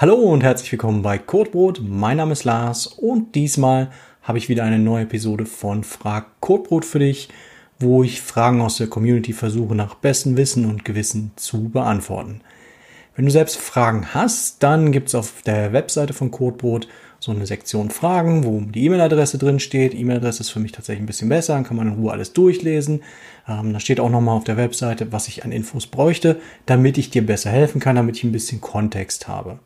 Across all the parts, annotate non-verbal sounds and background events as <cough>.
Hallo und herzlich willkommen bei Codebrot. Mein Name ist Lars und diesmal habe ich wieder eine neue Episode von Frag Codebrot für dich, wo ich Fragen aus der Community versuche nach bestem Wissen und Gewissen zu beantworten. Wenn du selbst Fragen hast, dann gibt es auf der Webseite von Codebrot so eine Sektion Fragen, wo die E-Mail-Adresse drin steht. E-Mail-Adresse ist für mich tatsächlich ein bisschen besser, dann kann man in Ruhe alles durchlesen. Ähm, da steht auch nochmal auf der Webseite, was ich an Infos bräuchte, damit ich dir besser helfen kann, damit ich ein bisschen Kontext habe.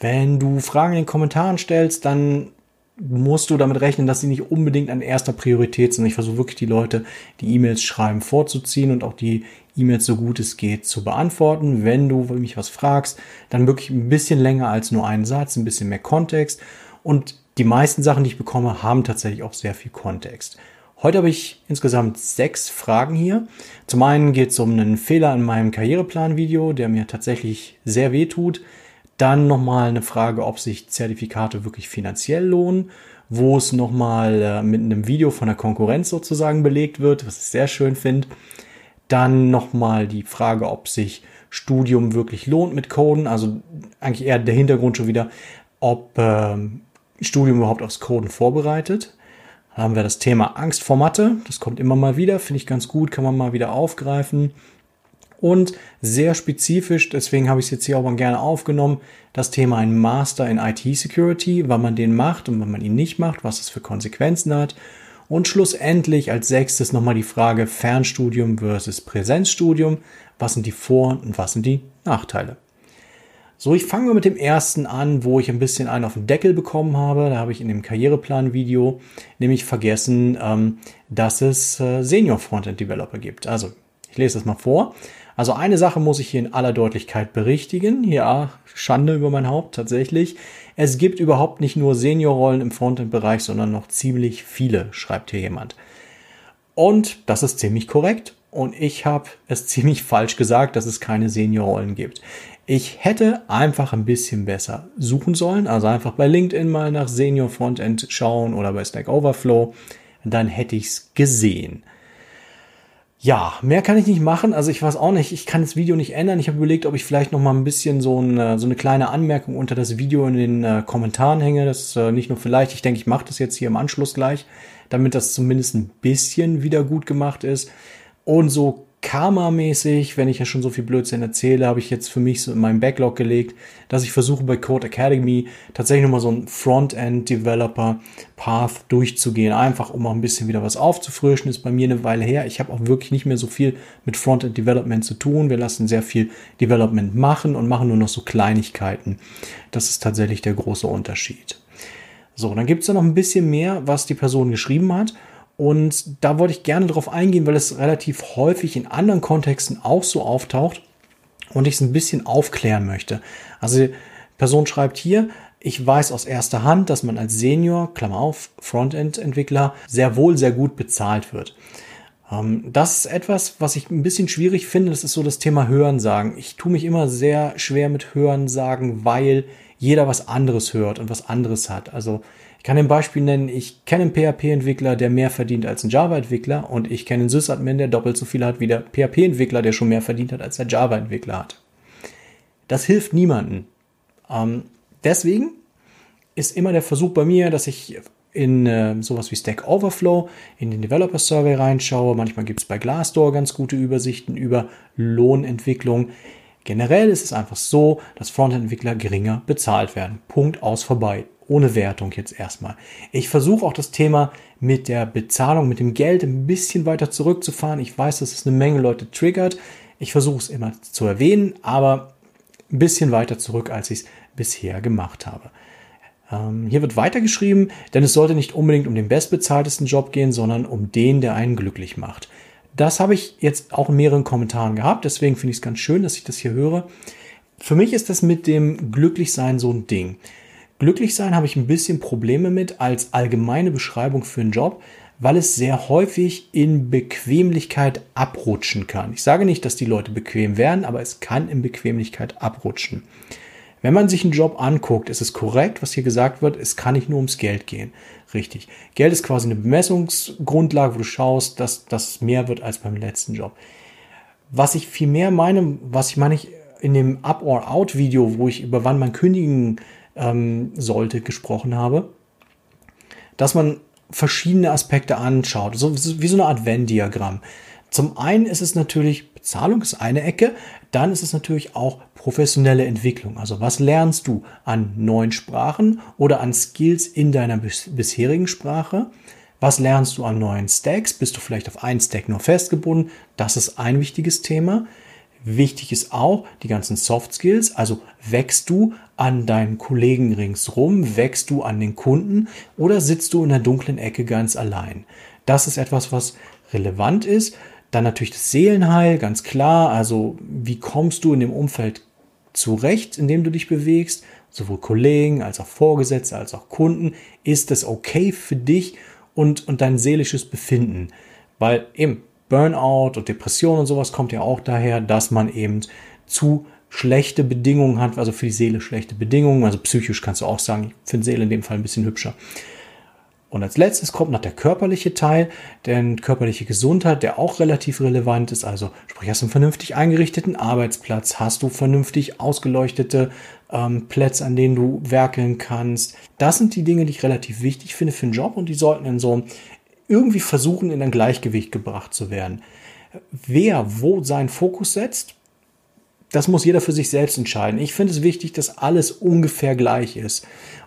Wenn du Fragen in den Kommentaren stellst, dann musst du damit rechnen, dass sie nicht unbedingt an erster Priorität sind. Ich versuche wirklich die Leute, die E-Mails schreiben, vorzuziehen und auch die E-Mails so gut es geht zu beantworten. Wenn du mich was fragst, dann wirklich ein bisschen länger als nur einen Satz, ein bisschen mehr Kontext. Und die meisten Sachen, die ich bekomme, haben tatsächlich auch sehr viel Kontext. Heute habe ich insgesamt sechs Fragen hier. Zum einen geht es um einen Fehler in meinem Karriereplan-Video, der mir tatsächlich sehr weh tut. Dann nochmal eine Frage, ob sich Zertifikate wirklich finanziell lohnen, wo es nochmal äh, mit einem Video von der Konkurrenz sozusagen belegt wird, was ich sehr schön finde. Dann nochmal die Frage, ob sich Studium wirklich lohnt mit Coden. Also eigentlich eher der Hintergrund schon wieder, ob äh, Studium überhaupt aufs Coden vorbereitet. Dann haben wir das Thema Angst vor Mathe. Das kommt immer mal wieder, finde ich ganz gut, kann man mal wieder aufgreifen und sehr spezifisch, deswegen habe ich es jetzt hier auch mal gerne aufgenommen, das Thema ein Master in IT Security, wann man den macht und wann man ihn nicht macht, was es für Konsequenzen hat. Und schlussendlich als sechstes nochmal die Frage Fernstudium versus Präsenzstudium. Was sind die Vor- und was sind die Nachteile? So, ich fange mal mit dem ersten an, wo ich ein bisschen einen auf den Deckel bekommen habe. Da habe ich in dem Karriereplan-Video nämlich vergessen, ähm, dass es äh, Senior Frontend Developer gibt. Also, ich lese das mal vor. Also eine Sache muss ich hier in aller Deutlichkeit berichtigen. Ja, Schande über mein Haupt tatsächlich. Es gibt überhaupt nicht nur Seniorrollen im Frontend-Bereich, sondern noch ziemlich viele, schreibt hier jemand. Und das ist ziemlich korrekt. Und ich habe es <laughs> ziemlich falsch gesagt, dass es keine Seniorrollen gibt. Ich hätte einfach ein bisschen besser suchen sollen, also einfach bei LinkedIn mal nach Senior Frontend schauen oder bei Stack Overflow. Dann hätte ich es gesehen. Ja, mehr kann ich nicht machen. Also ich weiß auch nicht, ich kann das Video nicht ändern. Ich habe überlegt, ob ich vielleicht noch mal ein bisschen so eine, so eine kleine Anmerkung unter das Video in den äh, Kommentaren hänge. Das ist äh, nicht nur vielleicht, ich denke, ich mache das jetzt hier im Anschluss gleich, damit das zumindest ein bisschen wieder gut gemacht ist. Und so Karma-mäßig, wenn ich ja schon so viel Blödsinn erzähle, habe ich jetzt für mich so in meinem Backlog gelegt, dass ich versuche bei Code Academy tatsächlich nochmal so ein Frontend-Developer-Path durchzugehen. Einfach um auch ein bisschen wieder was aufzufrischen. Ist bei mir eine Weile her. Ich habe auch wirklich nicht mehr so viel mit Frontend-Development zu tun. Wir lassen sehr viel Development machen und machen nur noch so Kleinigkeiten. Das ist tatsächlich der große Unterschied. So, dann gibt es da noch ein bisschen mehr, was die Person geschrieben hat. Und da wollte ich gerne darauf eingehen, weil es relativ häufig in anderen Kontexten auch so auftaucht und ich es ein bisschen aufklären möchte. Also Person schreibt hier, ich weiß aus erster Hand, dass man als Senior, Klammer auf, Frontend-Entwickler, sehr wohl sehr gut bezahlt wird. Ähm, das ist etwas, was ich ein bisschen schwierig finde. Das ist so das Thema Hörensagen. Ich tue mich immer sehr schwer mit Hörensagen, weil jeder was anderes hört und was anderes hat. Also kann ein Beispiel nennen, ich kenne einen PHP-Entwickler, der mehr verdient als ein Java-Entwickler und ich kenne einen Sysadmin, der doppelt so viel hat wie der PHP-Entwickler, der schon mehr verdient hat, als der Java-Entwickler hat. Das hilft niemandem. Ähm, deswegen ist immer der Versuch bei mir, dass ich in äh, sowas wie Stack Overflow in den Developer Survey reinschaue. Manchmal gibt es bei Glassdoor ganz gute Übersichten über Lohnentwicklung. Generell ist es einfach so, dass Frontend-Entwickler geringer bezahlt werden. Punkt aus vorbei ohne Wertung jetzt erstmal. Ich versuche auch das Thema mit der Bezahlung, mit dem Geld ein bisschen weiter zurückzufahren. Ich weiß, dass es eine Menge Leute triggert. Ich versuche es immer zu erwähnen, aber ein bisschen weiter zurück, als ich es bisher gemacht habe. Ähm, hier wird weitergeschrieben, denn es sollte nicht unbedingt um den bestbezahltesten Job gehen, sondern um den, der einen glücklich macht. Das habe ich jetzt auch in mehreren Kommentaren gehabt, deswegen finde ich es ganz schön, dass ich das hier höre. Für mich ist das mit dem Glücklichsein so ein Ding. Glücklich sein habe ich ein bisschen Probleme mit als allgemeine Beschreibung für einen Job, weil es sehr häufig in Bequemlichkeit abrutschen kann. Ich sage nicht, dass die Leute bequem werden, aber es kann in Bequemlichkeit abrutschen. Wenn man sich einen Job anguckt, ist es korrekt, was hier gesagt wird, es kann nicht nur ums Geld gehen. Richtig. Geld ist quasi eine Bemessungsgrundlage, wo du schaust, dass das mehr wird als beim letzten Job. Was ich viel mehr meine, was ich meine, ich in dem Up or Out Video, wo ich über wann man kündigen ähm, sollte, gesprochen habe, dass man verschiedene Aspekte anschaut, so wie so eine Art Venn-Diagramm. Zum einen ist es natürlich, Bezahlung ist eine Ecke, dann ist es natürlich auch professionelle Entwicklung. Also was lernst du an neuen Sprachen oder an Skills in deiner bisherigen Sprache? Was lernst du an neuen Stacks? Bist du vielleicht auf einen Stack nur festgebunden? Das ist ein wichtiges Thema. Wichtig ist auch die ganzen Soft Skills. Also wächst du an deinen Kollegen ringsrum? Wächst du an den Kunden? Oder sitzt du in der dunklen Ecke ganz allein? Das ist etwas, was relevant ist. Dann natürlich das Seelenheil, ganz klar. Also wie kommst du in dem Umfeld zurecht, in dem du dich bewegst? Sowohl Kollegen als auch Vorgesetzte als auch Kunden. Ist das okay für dich? und, und dein seelisches Befinden. Weil eben Burnout und Depression und sowas kommt ja auch daher, dass man eben zu schlechte Bedingungen hat, also für die Seele schlechte Bedingungen. Also psychisch kannst du auch sagen, ich finde Seele in dem Fall ein bisschen hübscher. Und als letztes kommt noch der körperliche Teil, denn körperliche Gesundheit, der auch relativ relevant ist. Also sprich, hast du einen vernünftig eingerichteten Arbeitsplatz, hast du vernünftig ausgeleuchtete ähm, Plätze, an denen du werkeln kannst. Das sind die Dinge, die ich relativ wichtig finde für einen Job und die sollten in so irgendwie versuchen, in ein Gleichgewicht gebracht zu werden. Wer wo seinen Fokus setzt, das muss jeder für sich selbst entscheiden. Ich finde es wichtig, dass alles ungefähr gleich ist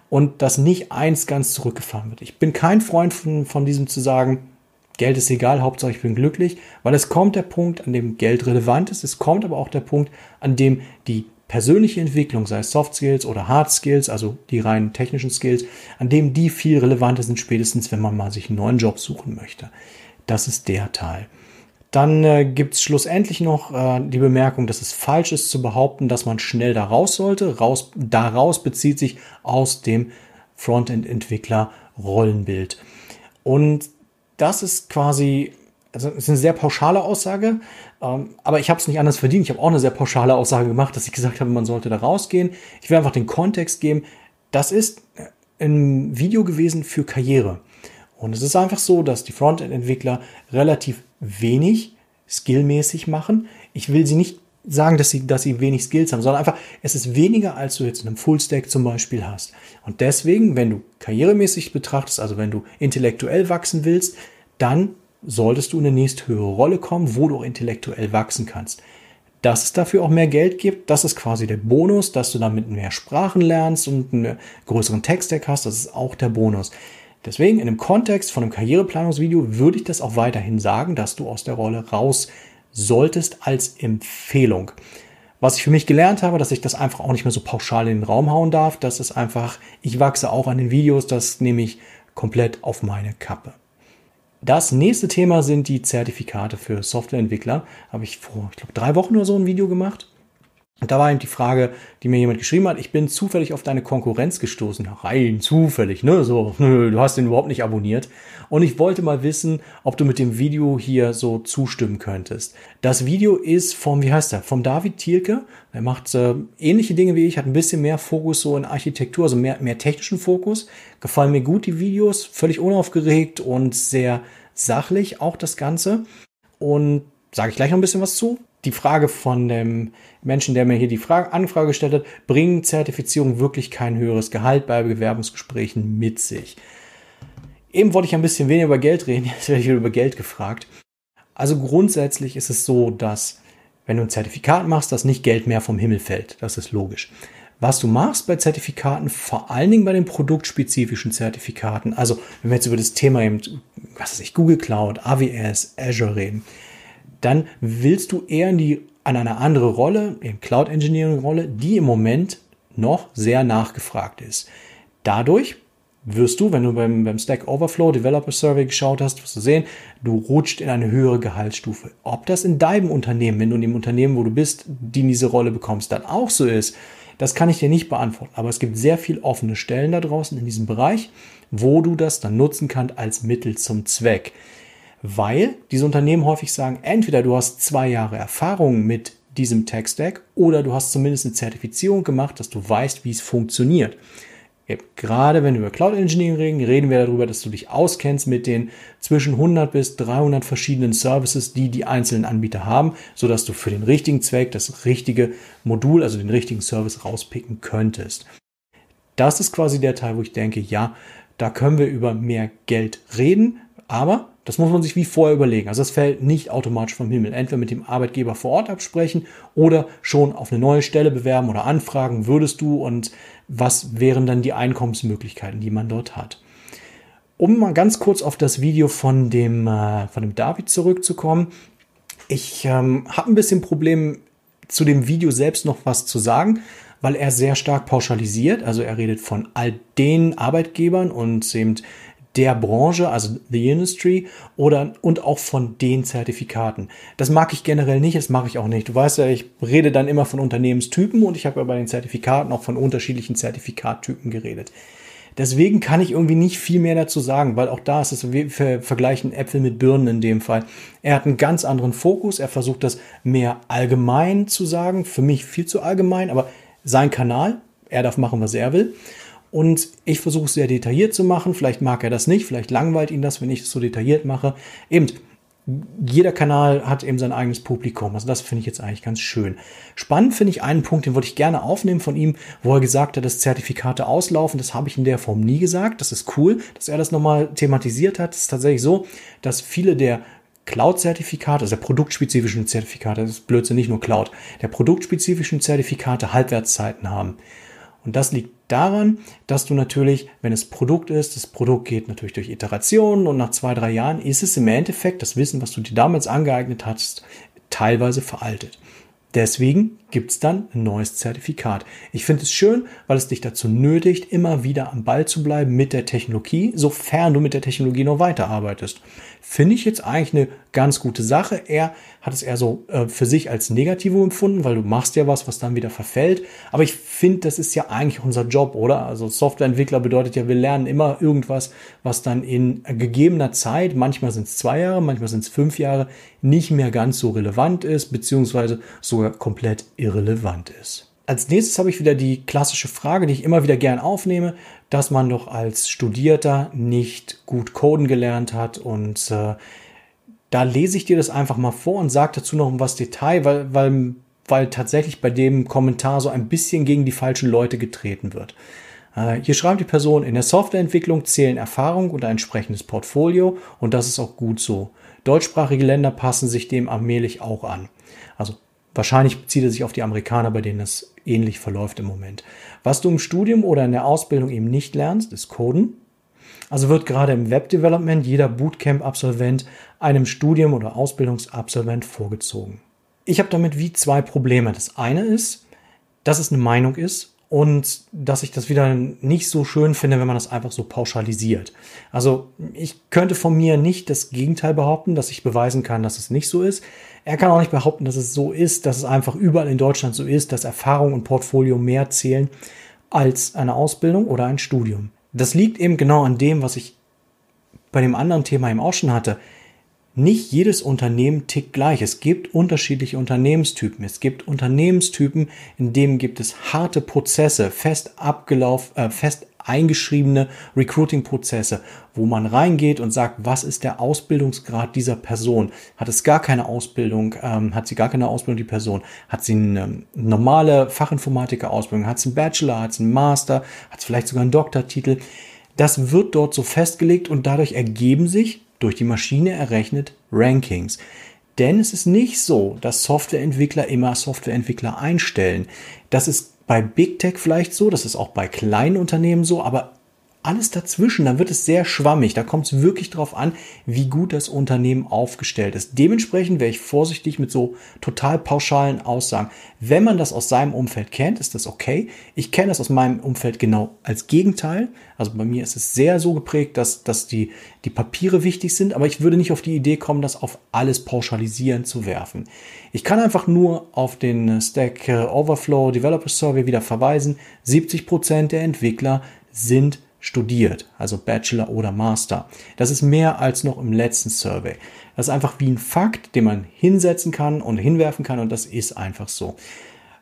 und dass nicht eins ganz zurückgefahren wird. Ich bin kein Freund von, von diesem zu sagen, Geld ist egal, Hauptsache ich bin glücklich, weil es kommt der Punkt, an dem Geld relevant ist. Es kommt aber auch der Punkt, an dem die persönliche Entwicklung, sei es Soft Skills oder Hard Skills, also die rein technischen Skills, an dem die viel relevanter sind, spätestens wenn man mal sich einen neuen Job suchen möchte. Das ist der Teil. Dann äh, gibt es schlussendlich noch äh, die Bemerkung, dass es falsch ist zu behaupten, dass man schnell da raus sollte. Raus, daraus bezieht sich aus dem Frontend-Entwickler Rollenbild. Und das ist quasi, also ist eine sehr pauschale Aussage, ähm, aber ich habe es nicht anders verdient. Ich habe auch eine sehr pauschale Aussage gemacht, dass ich gesagt habe, man sollte da rausgehen. Ich will einfach den Kontext geben. Das ist äh, ein Video gewesen für Karriere. Und es ist einfach so, dass die Frontend-Entwickler relativ wenig skillmäßig machen. Ich will sie nicht sagen, dass sie, dass sie wenig Skills haben, sondern einfach, es ist weniger, als du jetzt in einem Fullstack zum Beispiel hast. Und deswegen, wenn du karrieremäßig betrachtest, also wenn du intellektuell wachsen willst, dann solltest du in eine nächsthöhere Rolle kommen, wo du auch intellektuell wachsen kannst. Dass es dafür auch mehr Geld gibt, das ist quasi der Bonus, dass du damit mehr Sprachen lernst und einen größeren Text-Stack hast, das ist auch der Bonus. Deswegen in dem Kontext von einem Karriereplanungsvideo würde ich das auch weiterhin sagen, dass du aus der Rolle raus solltest als Empfehlung. Was ich für mich gelernt habe, dass ich das einfach auch nicht mehr so pauschal in den Raum hauen darf, das ist einfach, ich wachse auch an den Videos, das nehme ich komplett auf meine Kappe. Das nächste Thema sind die Zertifikate für Softwareentwickler. Habe ich vor, ich glaube, drei Wochen oder so ein Video gemacht. Und da war eben die Frage, die mir jemand geschrieben hat, ich bin zufällig auf deine Konkurrenz gestoßen. Rein zufällig, ne? So, <laughs> du hast den überhaupt nicht abonniert. Und ich wollte mal wissen, ob du mit dem Video hier so zustimmen könntest. Das Video ist vom, wie heißt der? Vom David Thielke. Er macht äh, ähnliche Dinge wie ich, hat ein bisschen mehr Fokus so in Architektur, also mehr, mehr technischen Fokus. Gefallen mir gut die Videos, völlig unaufgeregt und sehr sachlich auch das Ganze. Und sage ich gleich noch ein bisschen was zu die Frage von dem Menschen, der mir hier die Frage, Anfrage gestellt hat, bringen Zertifizierung wirklich kein höheres Gehalt bei Bewerbungsgesprächen mit sich? Eben wollte ich ein bisschen weniger über Geld reden, <laughs> jetzt werde ich wieder über Geld gefragt. Also grundsätzlich ist es so, dass wenn du ein Zertifikat machst, dass nicht Geld mehr vom Himmel fällt. Das ist logisch. Was du machst bei Zertifikaten, vor allen Dingen bei den produktspezifischen Zertifikaten, also wenn wir jetzt über das Thema eben, was weiß ich, Google Cloud, AWS, Azure reden, dann willst du eher in die, an eine andere Rolle, in Cloud Engineering Rolle, die im Moment noch sehr nachgefragt ist. Dadurch wirst du, wenn du beim, beim Stack Overflow Developer Survey geschaut hast, wirst du sehen, du rutscht in eine höhere Gehaltsstufe. Ob das in deinem Unternehmen, wenn du in dem Unternehmen, wo du bist, die in diese Rolle bekommst, dann auch so ist, das kann ich dir nicht beantworten. Aber es gibt sehr viel offene Stellen da draußen in diesem Bereich, wo du das dann nutzen kannst als Mittel zum Zweck weil diese Unternehmen häufig sagen, entweder du hast zwei Jahre Erfahrung mit diesem Tech-Stack oder du hast zumindest eine Zertifizierung gemacht, dass du weißt, wie es funktioniert. Gerade wenn wir über Cloud Engineering reden, reden wir darüber, dass du dich auskennst mit den zwischen 100 bis 300 verschiedenen Services, die die einzelnen Anbieter haben, sodass du für den richtigen Zweck das richtige Modul, also den richtigen Service rauspicken könntest. Das ist quasi der Teil, wo ich denke, ja, da können wir über mehr Geld reden, aber das muss man sich wie vorher überlegen. Also das fällt nicht automatisch vom Himmel. Entweder mit dem Arbeitgeber vor Ort absprechen oder schon auf eine neue Stelle bewerben oder anfragen, würdest du und was wären dann die Einkommensmöglichkeiten, die man dort hat. Um mal ganz kurz auf das Video von dem, äh, von dem David zurückzukommen. Ich ähm, habe ein bisschen Problem zu dem Video selbst noch was zu sagen, weil er sehr stark pauschalisiert. Also er redet von all den Arbeitgebern und eben der Branche, also the industry, oder und auch von den Zertifikaten. Das mag ich generell nicht, das mache ich auch nicht. Du weißt ja, ich rede dann immer von Unternehmenstypen und ich habe ja bei den Zertifikaten auch von unterschiedlichen Zertifikattypen geredet. Deswegen kann ich irgendwie nicht viel mehr dazu sagen, weil auch da ist es, wir vergleichen Äpfel mit Birnen in dem Fall. Er hat einen ganz anderen Fokus, er versucht das mehr allgemein zu sagen, für mich viel zu allgemein, aber sein Kanal, er darf machen, was er will. Und ich versuche es sehr detailliert zu machen. Vielleicht mag er das nicht, vielleicht langweilt ihn das, wenn ich es so detailliert mache. Eben, jeder Kanal hat eben sein eigenes Publikum. Also das finde ich jetzt eigentlich ganz schön. Spannend finde ich einen Punkt, den wollte ich gerne aufnehmen von ihm, wo er gesagt hat, dass Zertifikate auslaufen. Das habe ich in der Form nie gesagt. Das ist cool, dass er das nochmal thematisiert hat. Es ist tatsächlich so, dass viele der Cloud-Zertifikate, also der produktspezifischen Zertifikate, das ist Blödsinn, nicht nur Cloud, der produktspezifischen Zertifikate Halbwertszeiten haben. Und das liegt daran, dass du natürlich, wenn es Produkt ist, das Produkt geht natürlich durch Iterationen und nach zwei, drei Jahren ist es im Endeffekt das Wissen, was du dir damals angeeignet hast, teilweise veraltet. Deswegen gibt es dann ein neues Zertifikat. Ich finde es schön, weil es dich dazu nötigt, immer wieder am Ball zu bleiben mit der Technologie, sofern du mit der Technologie noch weiterarbeitest. Finde ich jetzt eigentlich eine ganz gute Sache. Er hat es eher so äh, für sich als Negativo empfunden, weil du machst ja was, was dann wieder verfällt. Aber ich finde, das ist ja eigentlich unser Job, oder? Also Softwareentwickler bedeutet ja, wir lernen immer irgendwas, was dann in gegebener Zeit, manchmal sind es zwei Jahre, manchmal sind es fünf Jahre, nicht mehr ganz so relevant ist, beziehungsweise komplett irrelevant ist. Als nächstes habe ich wieder die klassische Frage, die ich immer wieder gern aufnehme, dass man doch als Studierter nicht gut coden gelernt hat und äh, da lese ich dir das einfach mal vor und sage dazu noch was Detail, weil, weil, weil tatsächlich bei dem Kommentar so ein bisschen gegen die falschen Leute getreten wird. Äh, hier schreibt die Person, in der Softwareentwicklung zählen Erfahrung und ein entsprechendes Portfolio und das ist auch gut so. Deutschsprachige Länder passen sich dem allmählich auch an. Also Wahrscheinlich bezieht er sich auf die Amerikaner, bei denen das ähnlich verläuft im Moment. Was du im Studium oder in der Ausbildung eben nicht lernst, ist Coden. Also wird gerade im Webdevelopment jeder Bootcamp-Absolvent einem Studium- oder Ausbildungsabsolvent vorgezogen. Ich habe damit wie zwei Probleme. Das eine ist, dass es eine Meinung ist und dass ich das wieder nicht so schön finde, wenn man das einfach so pauschalisiert. Also ich könnte von mir nicht das Gegenteil behaupten, dass ich beweisen kann, dass es nicht so ist. Er kann auch nicht behaupten, dass es so ist, dass es einfach überall in Deutschland so ist, dass Erfahrung und Portfolio mehr zählen als eine Ausbildung oder ein Studium. Das liegt eben genau an dem, was ich bei dem anderen Thema eben auch schon hatte nicht jedes Unternehmen tickt gleich. Es gibt unterschiedliche Unternehmenstypen. Es gibt Unternehmenstypen, in denen gibt es harte Prozesse, fest abgelaufen, äh, fest eingeschriebene Recruiting-Prozesse, wo man reingeht und sagt, was ist der Ausbildungsgrad dieser Person? Hat es gar keine Ausbildung? Ähm, hat sie gar keine Ausbildung, die Person? Hat sie eine normale Fachinformatiker-Ausbildung? Hat sie einen Bachelor? Hat sie einen Master? Hat sie vielleicht sogar einen Doktortitel? Das wird dort so festgelegt und dadurch ergeben sich durch die Maschine errechnet Rankings. Denn es ist nicht so, dass Softwareentwickler immer Softwareentwickler einstellen. Das ist bei Big Tech vielleicht so, das ist auch bei kleinen Unternehmen so, aber alles dazwischen, dann wird es sehr schwammig. Da kommt es wirklich darauf an, wie gut das Unternehmen aufgestellt ist. Dementsprechend wäre ich vorsichtig mit so total pauschalen Aussagen. Wenn man das aus seinem Umfeld kennt, ist das okay. Ich kenne das aus meinem Umfeld genau als Gegenteil. Also bei mir ist es sehr so geprägt, dass, dass die, die Papiere wichtig sind, aber ich würde nicht auf die Idee kommen, das auf alles pauschalisieren zu werfen. Ich kann einfach nur auf den Stack Overflow Developer Survey wieder verweisen. 70 Prozent der Entwickler sind studiert, also Bachelor oder Master. Das ist mehr als noch im letzten Survey. Das ist einfach wie ein Fakt, den man hinsetzen kann und hinwerfen kann und das ist einfach so.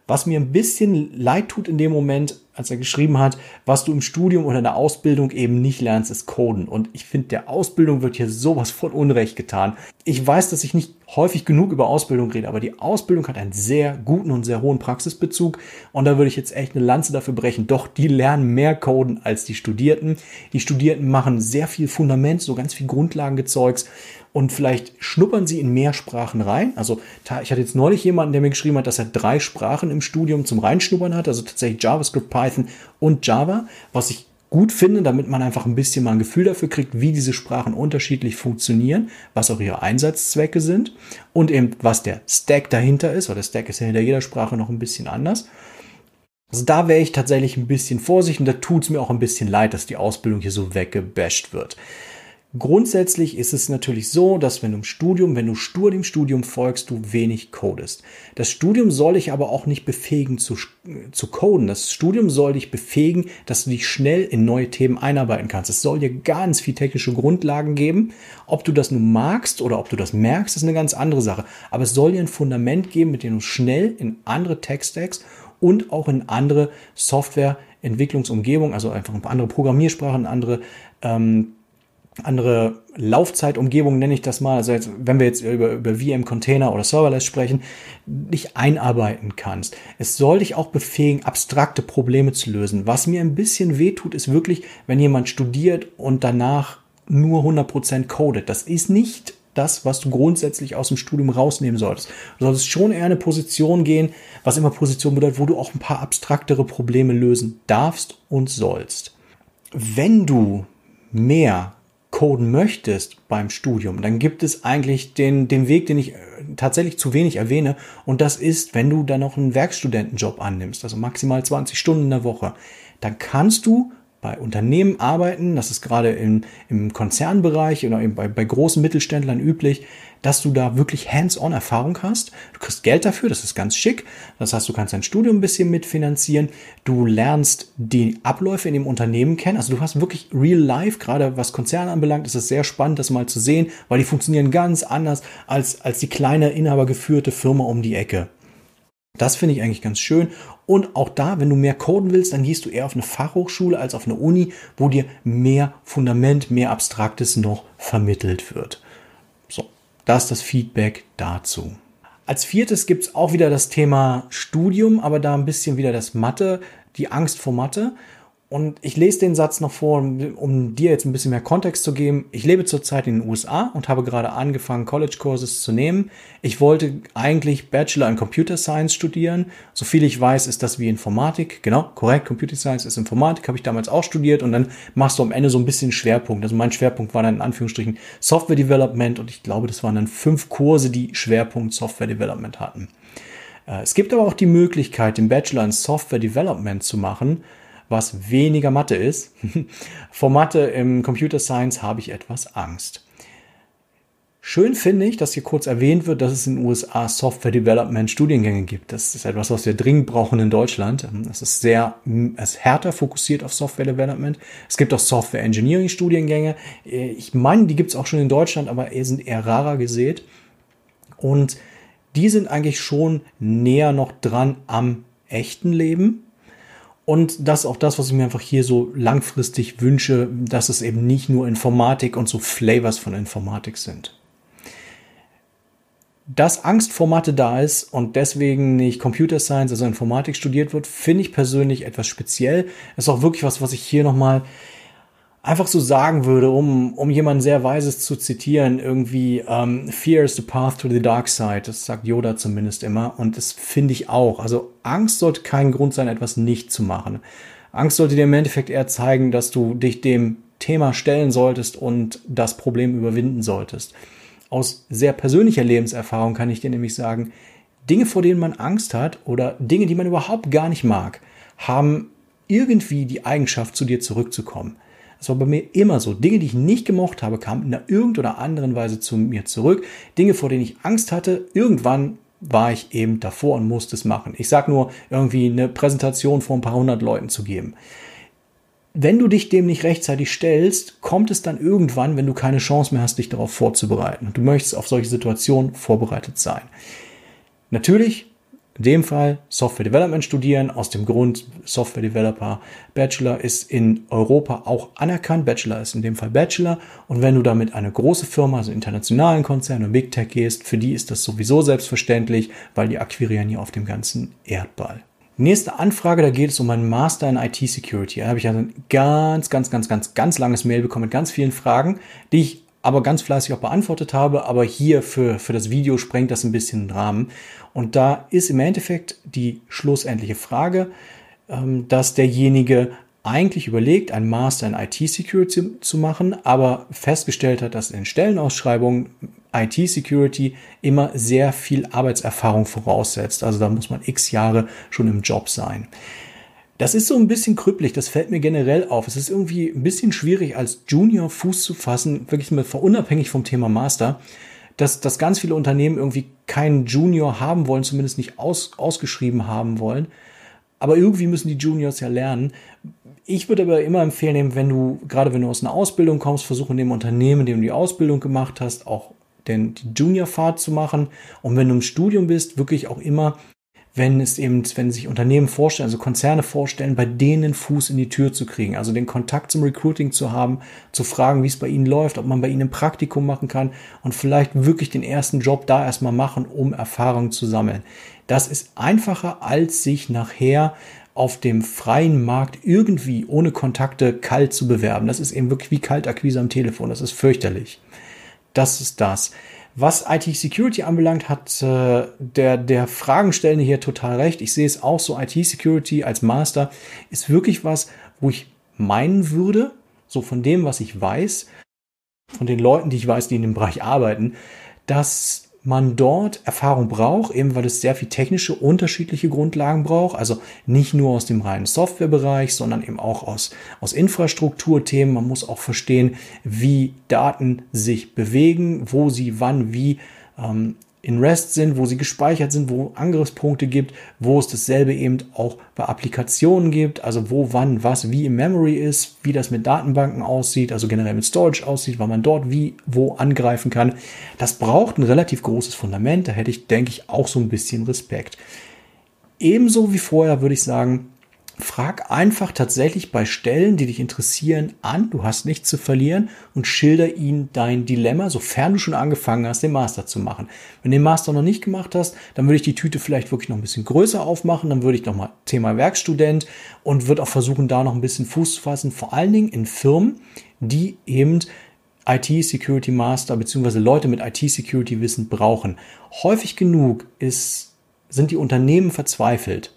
Was mir ein bisschen leid tut in dem Moment, als er geschrieben hat, was du im Studium oder in der Ausbildung eben nicht lernst, ist Coden. Und ich finde, der Ausbildung wird hier sowas von Unrecht getan. Ich weiß, dass ich nicht häufig genug über Ausbildung rede, aber die Ausbildung hat einen sehr guten und sehr hohen Praxisbezug. Und da würde ich jetzt echt eine Lanze dafür brechen. Doch, die lernen mehr Coden als die Studierten. Die Studierten machen sehr viel Fundament, so ganz viel Grundlagengezeugs und vielleicht schnuppern sie in mehr Sprachen rein. Also ich hatte jetzt neulich jemanden, der mir geschrieben hat, dass er drei Sprachen im Studium zum Reinschnuppern hat, also tatsächlich JavaScript, Python und Java, was ich gut finde, damit man einfach ein bisschen mal ein Gefühl dafür kriegt, wie diese Sprachen unterschiedlich funktionieren, was auch ihre Einsatzzwecke sind und eben was der Stack dahinter ist, weil der Stack ist ja hinter jeder Sprache noch ein bisschen anders. Also da wäre ich tatsächlich ein bisschen vorsichtig und da tut es mir auch ein bisschen leid, dass die Ausbildung hier so weggebasht wird. Grundsätzlich ist es natürlich so, dass wenn du im Studium, wenn du stur dem Studium folgst, du wenig codest. Das Studium soll dich aber auch nicht befähigen zu, zu coden. Das Studium soll dich befähigen, dass du dich schnell in neue Themen einarbeiten kannst. Es soll dir ganz viel technische Grundlagen geben. Ob du das nun magst oder ob du das merkst, ist eine ganz andere Sache. Aber es soll dir ein Fundament geben, mit dem du schnell in andere Tech-Stacks und auch in andere Softwareentwicklungsumgebungen, also einfach in andere Programmiersprachen, andere ähm, andere Laufzeitumgebung, nenne ich das mal, also jetzt, wenn wir jetzt über, über VM-Container oder Serverless sprechen, dich einarbeiten kannst. Es soll dich auch befähigen, abstrakte Probleme zu lösen. Was mir ein bisschen wehtut, ist wirklich, wenn jemand studiert und danach nur 100% codet. Das ist nicht das, was du grundsätzlich aus dem Studium rausnehmen solltest. Du solltest schon eher eine Position gehen, was immer Position bedeutet, wo du auch ein paar abstraktere Probleme lösen darfst und sollst. Wenn du mehr coden möchtest beim Studium, dann gibt es eigentlich den, den Weg, den ich äh, tatsächlich zu wenig erwähne. Und das ist, wenn du dann noch einen Werkstudentenjob annimmst, also maximal 20 Stunden in der Woche, dann kannst du bei Unternehmen arbeiten, das ist gerade im, im Konzernbereich oder bei, bei großen Mittelständlern üblich, dass du da wirklich Hands-on-Erfahrung hast. Du kriegst Geld dafür, das ist ganz schick. Das heißt, du kannst dein Studium ein bisschen mitfinanzieren. Du lernst die Abläufe in dem Unternehmen kennen. Also du hast wirklich real life, gerade was Konzerne anbelangt, ist es sehr spannend, das mal zu sehen, weil die funktionieren ganz anders als, als die kleine inhabergeführte Firma um die Ecke. Das finde ich eigentlich ganz schön. Und auch da, wenn du mehr coden willst, dann gehst du eher auf eine Fachhochschule als auf eine Uni, wo dir mehr Fundament, mehr Abstraktes noch vermittelt wird. So, das ist das Feedback dazu. Als viertes gibt es auch wieder das Thema Studium, aber da ein bisschen wieder das Mathe, die Angst vor Mathe. Und ich lese den Satz noch vor, um dir jetzt ein bisschen mehr Kontext zu geben. Ich lebe zurzeit in den USA und habe gerade angefangen, College Courses zu nehmen. Ich wollte eigentlich Bachelor in Computer Science studieren. So viel ich weiß, ist das wie Informatik. Genau, korrekt. Computer Science ist Informatik, habe ich damals auch studiert. Und dann machst du am Ende so ein bisschen Schwerpunkt. Also mein Schwerpunkt war dann in Anführungsstrichen Software Development. Und ich glaube, das waren dann fünf Kurse, die Schwerpunkt Software Development hatten. Äh, es gibt aber auch die Möglichkeit, den Bachelor in Software Development zu machen was weniger Mathe ist. <laughs> Vor Mathe im Computer Science habe ich etwas Angst. Schön finde ich, dass hier kurz erwähnt wird, dass es in den USA Software Development Studiengänge gibt. Das ist etwas, was wir dringend brauchen in Deutschland. Es ist sehr, es ist härter fokussiert auf Software Development. Es gibt auch Software Engineering Studiengänge. Ich meine, die gibt es auch schon in Deutschland, aber sind eher rarer gesät. Und die sind eigentlich schon näher noch dran am echten Leben. Und das ist auch das, was ich mir einfach hier so langfristig wünsche, dass es eben nicht nur Informatik und so Flavors von Informatik sind. Dass Angst vor Mathe da ist und deswegen nicht Computer Science, also Informatik studiert wird, finde ich persönlich etwas speziell. Ist auch wirklich was, was ich hier nochmal einfach so sagen würde, um, um jemanden sehr Weises zu zitieren, irgendwie, ähm, Fear is the path to the dark side. Das sagt Yoda zumindest immer. Und das finde ich auch. Also Angst sollte kein Grund sein, etwas nicht zu machen. Angst sollte dir im Endeffekt eher zeigen, dass du dich dem Thema stellen solltest und das Problem überwinden solltest. Aus sehr persönlicher Lebenserfahrung kann ich dir nämlich sagen, Dinge, vor denen man Angst hat oder Dinge, die man überhaupt gar nicht mag, haben irgendwie die Eigenschaft, zu dir zurückzukommen. Das war bei mir immer so. Dinge, die ich nicht gemocht habe, kamen in irgendeiner anderen Weise zu mir zurück. Dinge, vor denen ich Angst hatte, irgendwann war ich eben davor und musste es machen. Ich sage nur, irgendwie eine Präsentation vor ein paar hundert Leuten zu geben. Wenn du dich dem nicht rechtzeitig stellst, kommt es dann irgendwann, wenn du keine Chance mehr hast, dich darauf vorzubereiten. Du möchtest auf solche Situationen vorbereitet sein. Natürlich in dem Fall Software Development studieren. Aus dem Grund, Software Developer Bachelor ist in Europa auch anerkannt. Bachelor ist in dem Fall Bachelor. Und wenn du damit eine große Firma, also internationalen Konzern oder Big Tech gehst, für die ist das sowieso selbstverständlich, weil die akquirieren hier auf dem ganzen Erdball. Nächste Anfrage, da geht es um einen Master in IT Security. Da habe ich also ein ganz, ganz, ganz, ganz, ganz langes Mail bekommen mit ganz vielen Fragen, die ich aber ganz fleißig auch beantwortet habe. Aber hier für, für das Video sprengt das ein bisschen den Rahmen. Und da ist im Endeffekt die schlussendliche Frage, ähm, dass derjenige eigentlich überlegt, einen Master in IT-Security zu machen, aber festgestellt hat, dass in Stellenausschreibungen IT-Security immer sehr viel Arbeitserfahrung voraussetzt. Also da muss man x Jahre schon im Job sein. Das ist so ein bisschen krüppelig, das fällt mir generell auf. Es ist irgendwie ein bisschen schwierig, als Junior Fuß zu fassen, wirklich mal unabhängig vom Thema Master, dass, dass ganz viele Unternehmen irgendwie keinen Junior haben wollen, zumindest nicht aus, ausgeschrieben haben wollen. Aber irgendwie müssen die Juniors ja lernen. Ich würde aber immer empfehlen, wenn du, gerade wenn du aus einer Ausbildung kommst, versuchen in dem Unternehmen, in dem du die Ausbildung gemacht hast, auch den, die Junior-Fahrt zu machen. Und wenn du im Studium bist, wirklich auch immer wenn es eben, wenn sich Unternehmen vorstellen, also Konzerne vorstellen, bei denen Fuß in die Tür zu kriegen, also den Kontakt zum Recruiting zu haben, zu fragen, wie es bei ihnen läuft, ob man bei ihnen ein Praktikum machen kann und vielleicht wirklich den ersten Job da erstmal machen, um Erfahrung zu sammeln. Das ist einfacher, als sich nachher auf dem freien Markt irgendwie ohne Kontakte kalt zu bewerben. Das ist eben wirklich wie Kaltakquise am Telefon. Das ist fürchterlich. Das ist das. Was IT-Security anbelangt, hat äh, der, der Fragenstellende hier total recht. Ich sehe es auch so, IT-Security als Master ist wirklich was, wo ich meinen würde, so von dem, was ich weiß, von den Leuten, die ich weiß, die in dem Bereich arbeiten, dass man dort Erfahrung braucht, eben weil es sehr viel technische unterschiedliche Grundlagen braucht. Also nicht nur aus dem reinen Softwarebereich, sondern eben auch aus, aus Infrastrukturthemen. Man muss auch verstehen, wie Daten sich bewegen, wo sie wann wie ähm, in REST sind, wo sie gespeichert sind, wo Angriffspunkte gibt, wo es dasselbe eben auch bei Applikationen gibt, also wo, wann, was, wie im Memory ist, wie das mit Datenbanken aussieht, also generell mit Storage aussieht, weil man dort wie, wo angreifen kann. Das braucht ein relativ großes Fundament, da hätte ich, denke ich, auch so ein bisschen Respekt. Ebenso wie vorher würde ich sagen, Frag einfach tatsächlich bei Stellen, die dich interessieren, an. Du hast nichts zu verlieren und schilder ihnen dein Dilemma, sofern du schon angefangen hast, den Master zu machen. Wenn du den Master noch nicht gemacht hast, dann würde ich die Tüte vielleicht wirklich noch ein bisschen größer aufmachen. Dann würde ich nochmal Thema Werkstudent und würde auch versuchen, da noch ein bisschen Fuß zu fassen. Vor allen Dingen in Firmen, die eben IT-Security Master bzw. Leute mit IT-Security Wissen brauchen. Häufig genug ist, sind die Unternehmen verzweifelt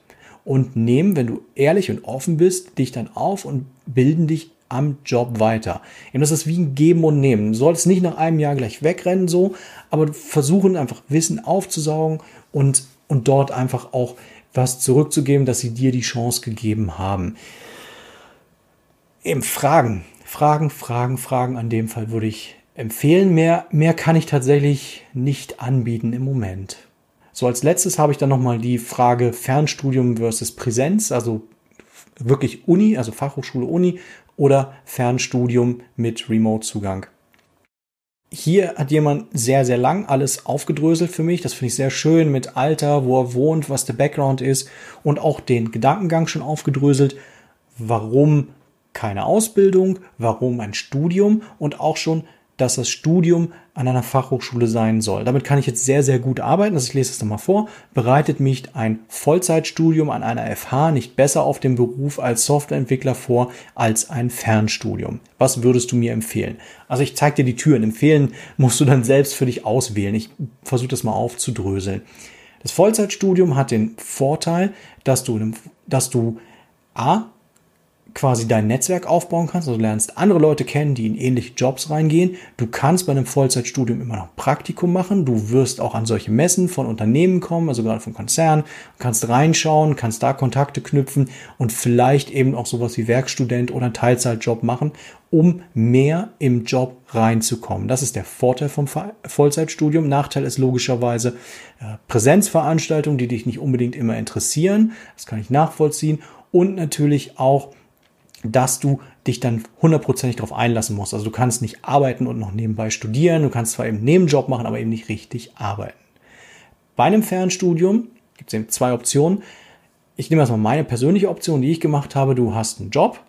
und nehmen, wenn du ehrlich und offen bist, dich dann auf und bilden dich am Job weiter. Eben das ist wie ein Geben und Nehmen. Du solltest nicht nach einem Jahr gleich wegrennen, so, aber versuchen einfach Wissen aufzusaugen und, und dort einfach auch was zurückzugeben, dass sie dir die Chance gegeben haben. Eben Fragen, Fragen, Fragen, Fragen. An dem Fall würde ich empfehlen. Mehr, mehr kann ich tatsächlich nicht anbieten im Moment. So als letztes habe ich dann nochmal die Frage Fernstudium versus Präsenz, also wirklich Uni, also Fachhochschule Uni oder Fernstudium mit Remote-Zugang. Hier hat jemand sehr, sehr lang alles aufgedröselt für mich. Das finde ich sehr schön mit Alter, wo er wohnt, was der Background ist und auch den Gedankengang schon aufgedröselt. Warum keine Ausbildung? Warum ein Studium? Und auch schon dass das Studium an einer Fachhochschule sein soll. Damit kann ich jetzt sehr, sehr gut arbeiten. Also ich lese es nochmal vor. Bereitet mich ein Vollzeitstudium an einer FH nicht besser auf dem Beruf als Softwareentwickler vor als ein Fernstudium? Was würdest du mir empfehlen? Also ich zeige dir die Türen. Empfehlen musst du dann selbst für dich auswählen. Ich versuche das mal aufzudröseln. Das Vollzeitstudium hat den Vorteil, dass du, dass du A, quasi dein Netzwerk aufbauen kannst. Also du lernst andere Leute kennen, die in ähnliche Jobs reingehen. Du kannst bei einem Vollzeitstudium immer noch Praktikum machen. Du wirst auch an solche Messen von Unternehmen kommen, also gerade von Konzernen. Du kannst reinschauen, kannst da Kontakte knüpfen und vielleicht eben auch sowas wie Werkstudent oder einen Teilzeitjob machen, um mehr im Job reinzukommen. Das ist der Vorteil vom Vollzeitstudium. Nachteil ist logischerweise äh, Präsenzveranstaltungen, die dich nicht unbedingt immer interessieren. Das kann ich nachvollziehen. Und natürlich auch dass du dich dann hundertprozentig darauf einlassen musst. Also du kannst nicht arbeiten und noch nebenbei studieren. Du kannst zwar eben Nebenjob machen, aber eben nicht richtig arbeiten. Bei einem Fernstudium gibt gibt es eben zwei Optionen. Ich nehme erstmal meine persönliche Option, die ich gemacht habe. Du hast einen Job.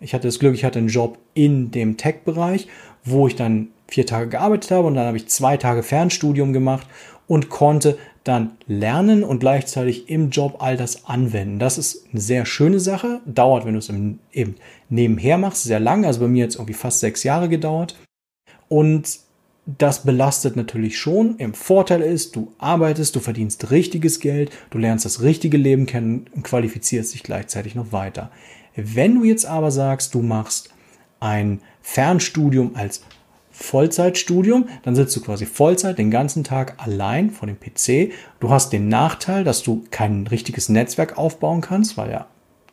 Ich hatte das Glück, ich hatte einen Job in dem Tech-Bereich, wo ich dann vier Tage gearbeitet habe und dann habe ich zwei Tage Fernstudium gemacht und konnte dann lernen und gleichzeitig im Job all das anwenden. Das ist eine sehr schöne Sache. Dauert, wenn du es eben nebenher machst, sehr lang. Also bei mir jetzt irgendwie fast sechs Jahre gedauert. Und das belastet natürlich schon. Im Vorteil ist, du arbeitest, du verdienst richtiges Geld, du lernst das richtige Leben kennen und qualifizierst dich gleichzeitig noch weiter. Wenn du jetzt aber sagst, du machst ein Fernstudium als Vollzeitstudium, dann sitzt du quasi Vollzeit den ganzen Tag allein vor dem PC. Du hast den Nachteil, dass du kein richtiges Netzwerk aufbauen kannst, weil ja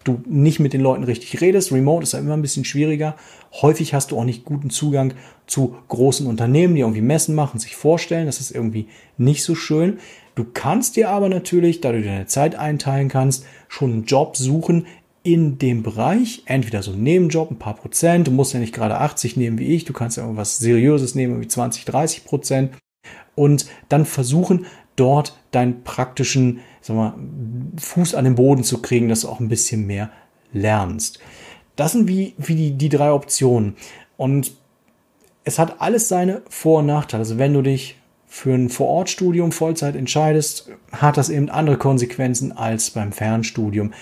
du nicht mit den Leuten richtig redest. Remote ist ja immer ein bisschen schwieriger. Häufig hast du auch nicht guten Zugang zu großen Unternehmen, die irgendwie Messen machen, sich vorstellen. Das ist irgendwie nicht so schön. Du kannst dir aber natürlich, da du deine Zeit einteilen kannst, schon einen Job suchen, in dem Bereich, entweder so ein Nebenjob, ein paar Prozent, du musst ja nicht gerade 80 nehmen wie ich, du kannst ja irgendwas Seriöses nehmen, wie 20, 30 Prozent und dann versuchen, dort deinen praktischen sag mal, Fuß an den Boden zu kriegen, dass du auch ein bisschen mehr lernst. Das sind wie, wie die, die drei Optionen. Und es hat alles seine Vor- und Nachteile. Also wenn du dich für ein Vorortstudium Vollzeit entscheidest, hat das eben andere Konsequenzen als beim Fernstudium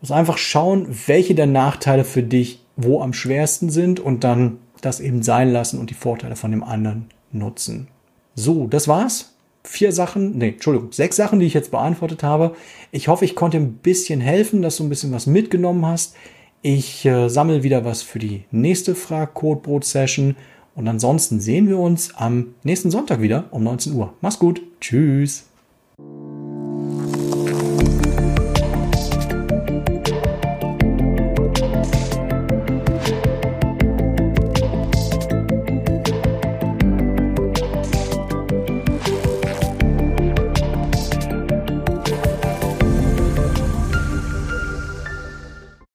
musst einfach schauen, welche der Nachteile für dich wo am schwersten sind und dann das eben sein lassen und die Vorteile von dem anderen nutzen. So, das war's. Vier Sachen, nee, Entschuldigung, sechs Sachen, die ich jetzt beantwortet habe. Ich hoffe, ich konnte ein bisschen helfen, dass du ein bisschen was mitgenommen hast. Ich äh, sammle wieder was für die nächste Frag-Codebrot-Session und ansonsten sehen wir uns am nächsten Sonntag wieder um 19 Uhr. Mach's gut. Tschüss.